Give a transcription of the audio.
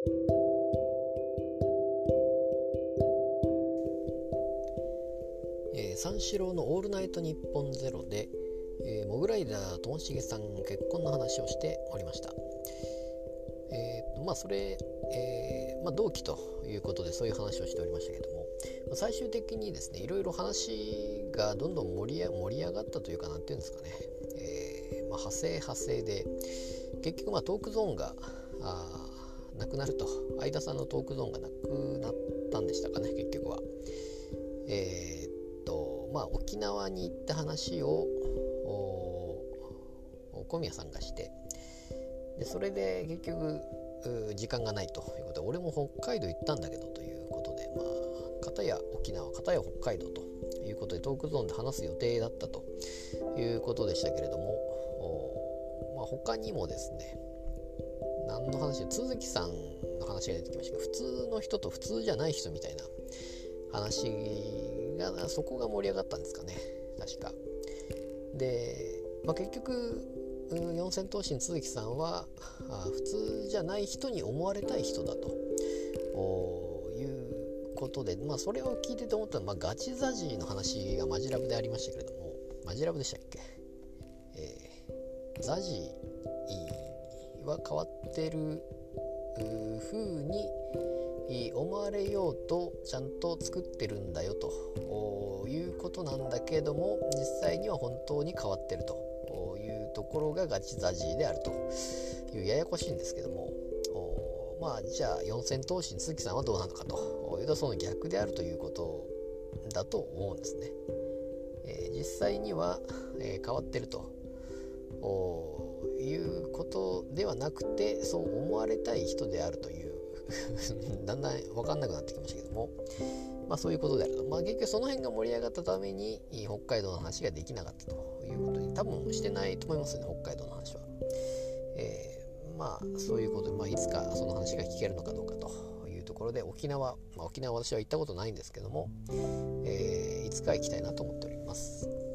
えー、三四郎の「オールナイトニッポンゼロで、えー、モグライダーともしげさん結婚の話をしておりました。えー、まあそれ、えーまあ、同期ということでそういう話をしておりましたけども、最終的にですねいろいろ話がどんどん盛り盛り上がったというか何ていうんですかね、えーまあ、派生派生で結局まあトークゾーンがあなくなると相田さんのトークゾーンがなくなったんでしたかね結局は。えー、っとまあ沖縄に行った話を小宮さんがしてでそれで結局時間がないということで俺も北海道行ったんだけどということでまあ片や沖縄片や北海道ということでトークゾーンで話す予定だったということでしたけれども、まあ、他にもですね何の話？で都築さんの話が出てきましたけど普通の人と普通じゃない人みたいな話がそこが盛り上がったんですかね。確か。で、まあ、結局四千頭身都築さんはあ普通じゃない人に思われたい人だと。いうことで、まあ、それを聞いてて思ったのは、まあ、ガチザジの話がマジラブでありましたけれども。マジラブでしたっけ、えー、ザジは変わってる風に思われようとちゃんと作ってるんだよということなんだけども実際には本当に変わってるというところがガチザジーであるというややこしいんですけどもまあじゃあ四千頭身鈴木さんはどうなのかというとその逆であるということだと思うんですね。えー、実際には、えー、変わってるというこことではなくてそう思われたい人であるという だんだん分かんなくなってきましたけども、まあ、そういうことであると、まあ、結局その辺が盛り上がったために北海道の話ができなかったということに多分してないと思いますね北海道の話は。えー、まあそういうことで、まあ、いつかその話が聞けるのかどうかというところで沖縄、まあ、沖縄私は行ったことないんですけども、えー、いつか行きたいなと思っております。